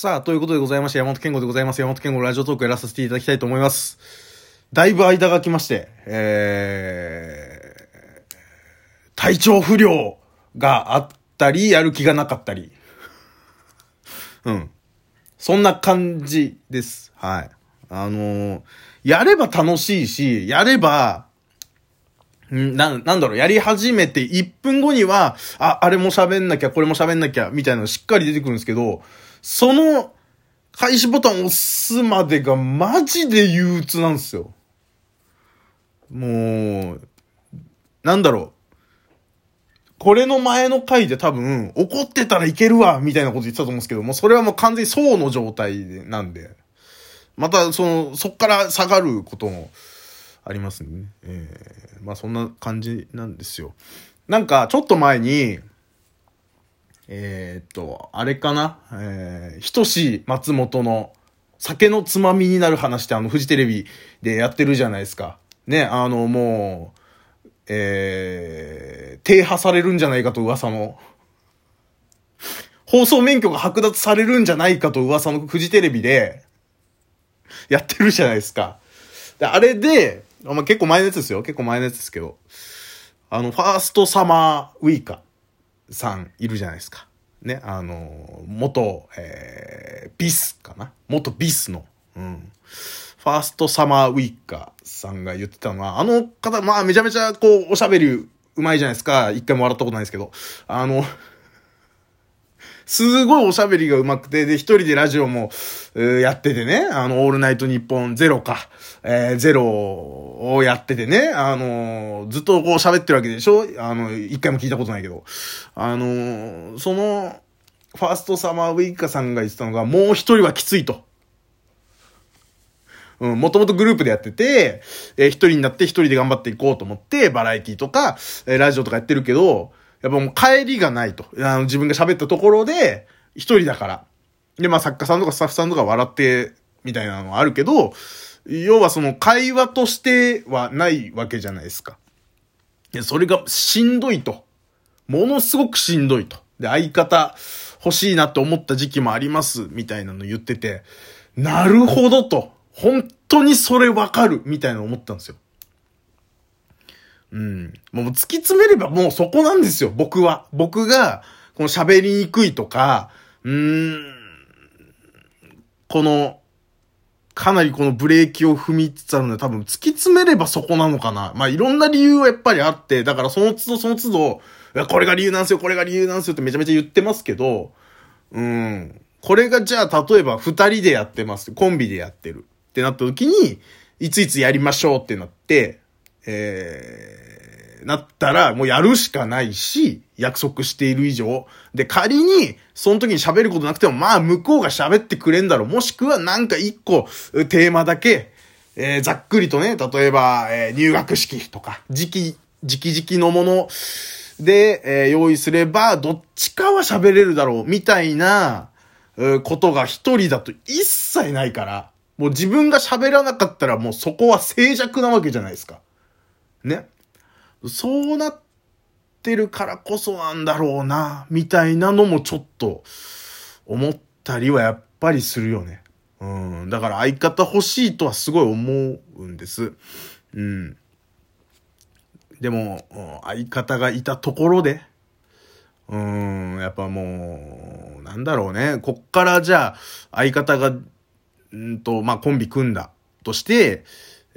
さあ、ということでございまして、山本健吾でございます。山本健吾ラジオトークやらさせていただきたいと思います。だいぶ間が来まして、えー、体調不良があったり、やる気がなかったり。うん。そんな感じです。はい。あのー、やれば楽しいし、やれば、な、なんだろう、やり始めて1分後には、あ、あれも喋んなきゃ、これも喋んなきゃ、みたいなのしっかり出てくるんですけど、その、開始ボタンを押すまでがマジで憂鬱なんですよ。もう、なんだろう。これの前の回で多分、怒ってたらいけるわみたいなこと言ってたと思うんですけども、それはもう完全に層の状態なんで、また、その、そっから下がることもありますね。えー、まあそんな感じなんですよ。なんか、ちょっと前に、えー、っと、あれかな？えー、ひとし松本の酒のつまみになる話ってあの、フジテレビでやってるじゃないですか。ね、あの、もう、えー、停波されるんじゃないかと噂の、放送免許が剥奪されるんじゃないかと噂のフジテレビで、やってるじゃないですか。で、あれで、まあ、結構前のやつですよ。結構前のやつですけど、あの、ファーストサマーウイカさんいるじゃないですか。ね、あの、元、えー、ビスかな？元ビスの、うん。ファーストサマーウィッカーさんが言ってたのは、あの方、まあめちゃめちゃこう、おしゃべりうまいじゃないですか。一回も笑ったことないですけど。あの、すごいおしゃべりが上手くて、で、一人でラジオも、えー、やっててね、あの、オールナイトニッポンゼロか、えー、ゼロをやっててね、あのー、ずっとこう喋ってるわけでしょ？あの、一回も聞いたことないけど。あのー、その、ファーストサマーウイカさんが言ってたのが、もう一人はきついと。うん、もともとグループでやってて、えー、一人になって一人で頑張っていこうと思って、バラエティとか、えー、ラジオとかやってるけど、やっぱもう帰りがないと。あの、自分が喋ったところで、一人だから。で、まあ作家さんとかスタッフさんとか笑って、みたいなのはあるけど、要はその会話としてはないわけじゃないですか。いや、それがしんどいと。ものすごくしんどいと。で、相方欲しいなって思った時期もあります、みたいなの言ってて、なるほどと。本当にそれわかる、みたいなの思ったんですよ。うん。もう突き詰めればもうそこなんですよ、僕は。僕が、この喋りにくいとか、うーん、この、かなりこのブレーキを踏みつつあるので多分突き詰めればそこなのかな。まあいろんな理由はやっぱりあって、だからその都度その都度、これが理由なんすよ、これが理由なんすよってめちゃめちゃ言ってますけど、うん。これがじゃあ例えば二人でやってます。コンビでやってる。ってなった時に、いついつやりましょうってなって、えー、なったら、もうやるしかないし、約束している以上。で、仮に、その時に喋ることなくても、まあ、向こうが喋ってくれんだろう。もしくは、なんか一個、テーマだけ、えー、ざっくりとね、例えば、えー、入学式とか、時期、時期時期のもので、えー、用意すれば、どっちかは喋れるだろう、みたいな、ことが一人だと一切ないから、もう自分が喋らなかったらもうそこは静寂なわけじゃないですか。ね。そうなってるからこそなんだろうな、みたいなのもちょっと思ったりはやっぱりするよね。うん。だから相方欲しいとはすごい思うんです。うん。でも、相方がいたところで、うん、やっぱもう、なんだろうね。こっからじゃあ、相方が、んと、まあ、コンビ組んだとして、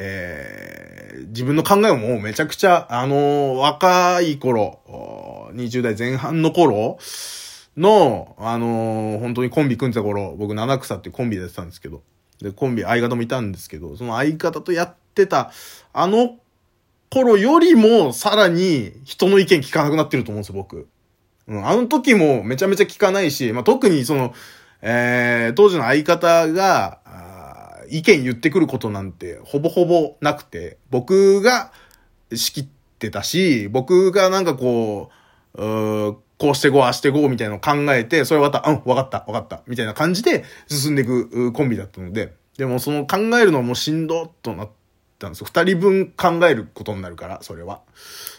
えー、自分の考えももうめちゃくちゃ、あのー、若い頃、20代前半の頃の、あのー、本当にコンビ組んでた頃、僕七草ってコンビでやってたんですけど、で、コンビ相方もいたんですけど、その相方とやってた、あの頃よりもさらに人の意見聞かなくなってると思うんですよ、僕。うん、あの時もめちゃめちゃ聞かないし、まあ、特にその、えー、当時の相方が、意見言ってくることなんてほぼほぼなくて、僕が仕切ってたし、僕がなんかこう、うこうしてこう、あしてこうみたいなのを考えて、それわかった、うん、わかった、わかった、みたいな感じで進んでいくコンビだったので、でもその考えるのもしんどっとなったんですよ。二人分考えることになるから、それは。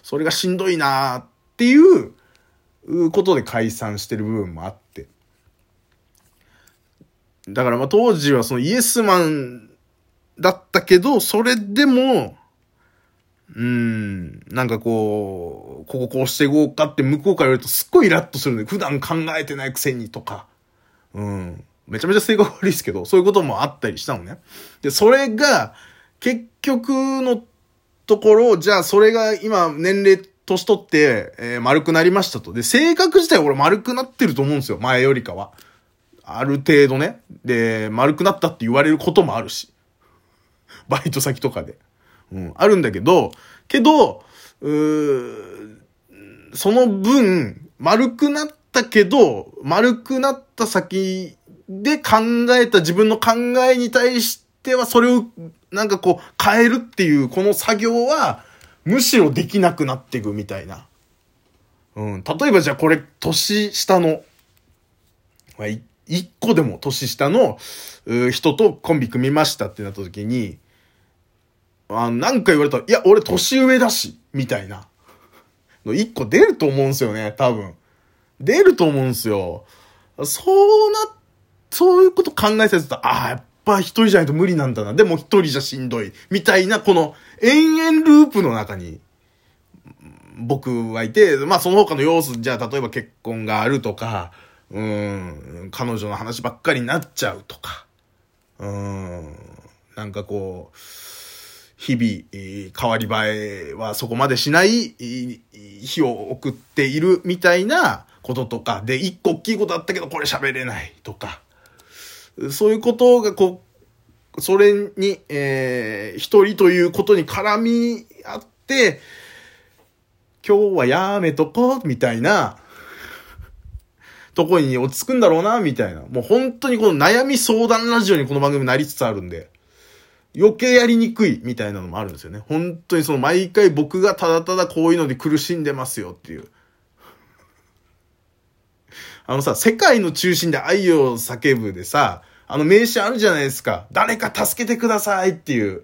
それがしんどいなーっていうことで解散してる部分もあって。だからまあ当時はそのイエスマンだったけど、それでも、うん、なんかこう、こここうしていこうかって向こうから言われるとすっごいイラッとするんで、普段考えてないくせにとか、うん、めちゃめちゃ性格悪いですけど、そういうこともあったりしたのね。で、それが、結局のところ、じゃあそれが今年齢、年取って、えー、丸くなりましたと。で、性格自体俺丸くなってると思うんですよ。前よりかは。ある程度ね。で、丸くなったって言われることもあるし。バイト先とかで。うん、あるんだけど、けど、うーその分、丸くなったけど、丸くなった先で考えた自分の考えに対しては、それをなんかこう変えるっていうこの作業は、むしろできなくなっていくみたいな。うん。例えばじゃあこれ、年下の、まあ、一個でも年下の人とコンビ組みましたってなった時に、あなんか言われたら、いや、俺年上だし、みたいな。の一個出ると思うんすよね、多分。出ると思うんすよ。そうな、そういうこと考えさせたら、ああ、やっぱ一人じゃないと無理なんだな。でも一人じゃしんどい。みたいな、この延々ループの中に、僕はいて、まあその他の要素、じゃあ例えば結婚があるとか、うん、彼女の話ばっかりになっちゃうとか、うん、なんかこう、日々、変わり映えはそこまでしない日を送っているみたいなこととか、で、一個大きいことあったけどこれ喋れないとか、そういうことがこう、それに、えー、一人ということに絡み合って、今日はやめとこう、みたいな、とこに落ち着くんだろうな、みたいな。もう本当にこの悩み相談ラジオにこの番組なりつつあるんで、余計やりにくいみたいなのもあるんですよね。本当にその毎回僕がただただこういうので苦しんでますよっていう。あのさ、世界の中心で愛を叫ぶでさ、あの名詞あるじゃないですか。誰か助けてくださいっていう。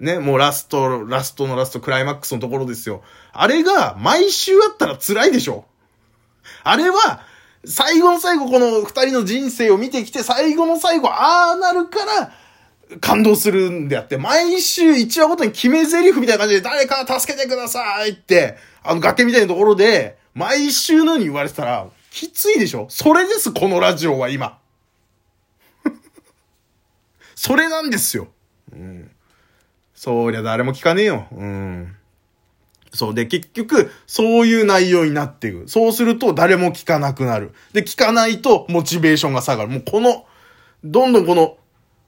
ね、もうラスト、ラストのラスト、クライマックスのところですよ。あれが毎週あったら辛いでしょあれは、最後の最後この二人の人生を見てきて、最後の最後、ああなるから、感動するんであって、毎週一話ごとに決め台詞みたいな感じで、誰か助けてくださいって、あの崖みたいなところで、毎週のように言われてたら、きついでしょ？それです、このラジオは今。それなんですよ。うん。そりゃ誰も聞かねえよ。うん。そう。で、結局、そういう内容になっていく。そうすると、誰も聞かなくなる。で、聞かないと、モチベーションが下がる。もうこの、どんどんこの、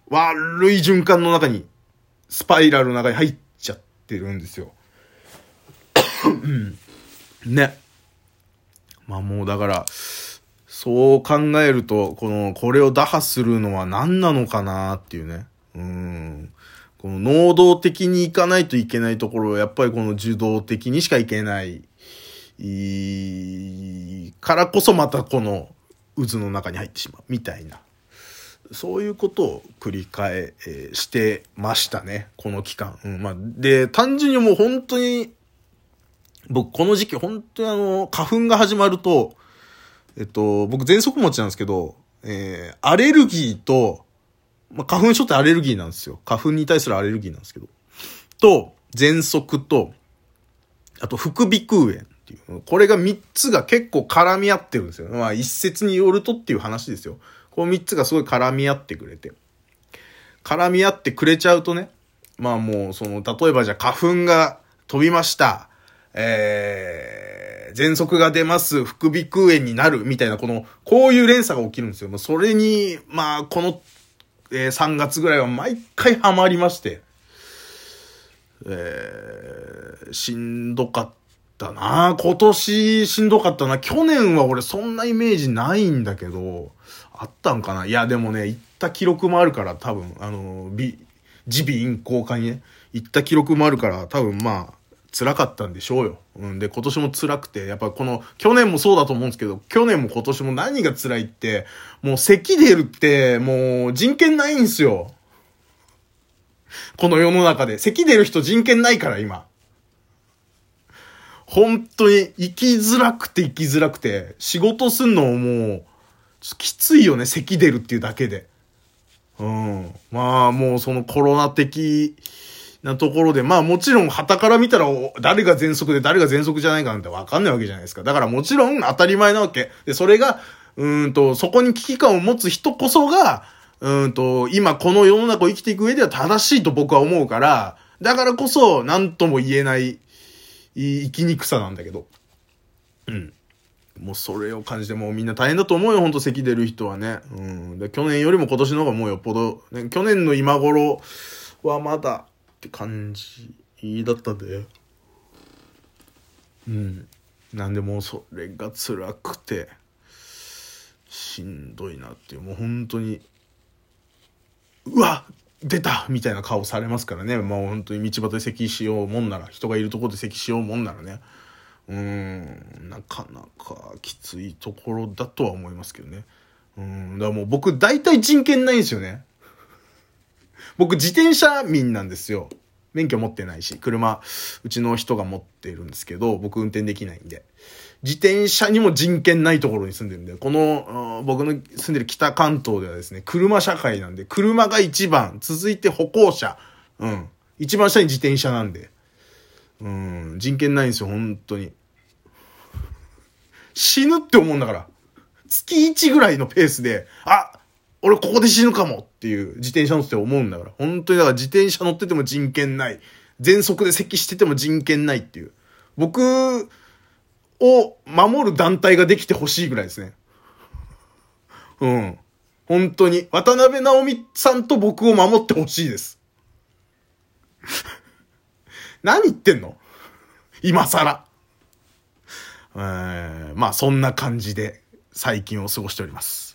悪い循環の中に、スパイラルの中に入っちゃってるんですよ。ね。まあもうだから、そう考えると、この、これを打破するのは何なのかなっていうね。うん。この能動的に行かないといけないところは、やっぱりこの受動的にしか行けない。いからこそまたこの渦の中に入ってしまう。みたいな。そういうことを繰り返してましたね。この期間。うん、まあ、で、単純にもう本当に、僕この時期本当にあの、花粉が始まると、えっと、僕喘息持ちなんですけど、えー、アレルギーと、まあ、花粉症ってアレルギーなんですよ。花粉に対するアレルギーなんですけど。と、喘息と、あと、副鼻腔炎っていう。これが3つが結構絡み合ってるんですよ。まあ、一説によるとっていう話ですよ。この3つがすごい絡み合ってくれて。絡み合ってくれちゃうとね、まあもう、その、例えばじゃあ花粉が飛びました。えー、喘息が出ます。副鼻腔炎になる。みたいな、この、こういう連鎖が起きるんですよ。それに、まあ、この、えー、3月ぐらいは毎回ハマりまして、えー、しんどかったな。今年しんどかったな。去年は俺そんなイメージないんだけど、あったんかな。いや、でもね、行った記録もあるから、多分、あの、ビ、耳鼻咽喉科にね、行った記録もあるから、多分まあ、辛かったんでしょうよ。うん。で、今年も辛くて、やっぱこの、去年もそうだと思うんですけど、去年も今年も何が辛いって、もう咳出るって、もう人権ないんすよ。この世の中で。咳出る人人権ないから、今。本当に生きづらくて生きづらくて、仕事すんのももう、きついよね、咳出るっていうだけで。うんまあもうそのコロナ的なところで、まあもちろん旗から見たら誰が全速で誰が全速じゃないかなんてわかんないわけじゃないですか。だからもちろん当たり前なわけ。で、それが、うんと、そこに危機感を持つ人こそが、うんと、今この世の中を生きていく上では正しいと僕は思うから、だからこそ何とも言えない生きにくさなんだけど。うん。もうそれを感じてもうみんな大変だと思うよ、ほんと咳出る人はね。うん。で、去年よりも今年の方がもうよっぽど、ね、去年の今頃はまだって感じだったんで。うん。なんでもうそれが辛くて、しんどいなっていう、もう本当に、うわ出たみたいな顔されますからね。もう本当に道端で咳しようもんなら、人がいるところで咳しようもんならね。うん、なかなかきついところだとは思いますけどね。うん、だからもう僕大体人権ないんですよね。僕自転車民なんですよ。免許持ってないし、車、うちの人が持ってるんですけど、僕運転できないんで。自転車にも人権ないところに住んでるんで、この、僕の住んでる北関東ではですね、車社会なんで、車が一番、続いて歩行者、うん。一番下に自転車なんで。うん、人権ないんですよ、本当に。死ぬって思うんだから。月1ぐらいのペースで、あ俺ここで死ぬかもっていう自転車乗って思うんだから。本当にだから自転車乗ってても人権ない。全速で咳してても人権ないっていう。僕を守る団体ができてほしいぐらいですね。うん。本当に。渡辺直美さんと僕を守ってほしいです。何言ってんの？今更。えー、まあそんな感じで最近を過ごしております。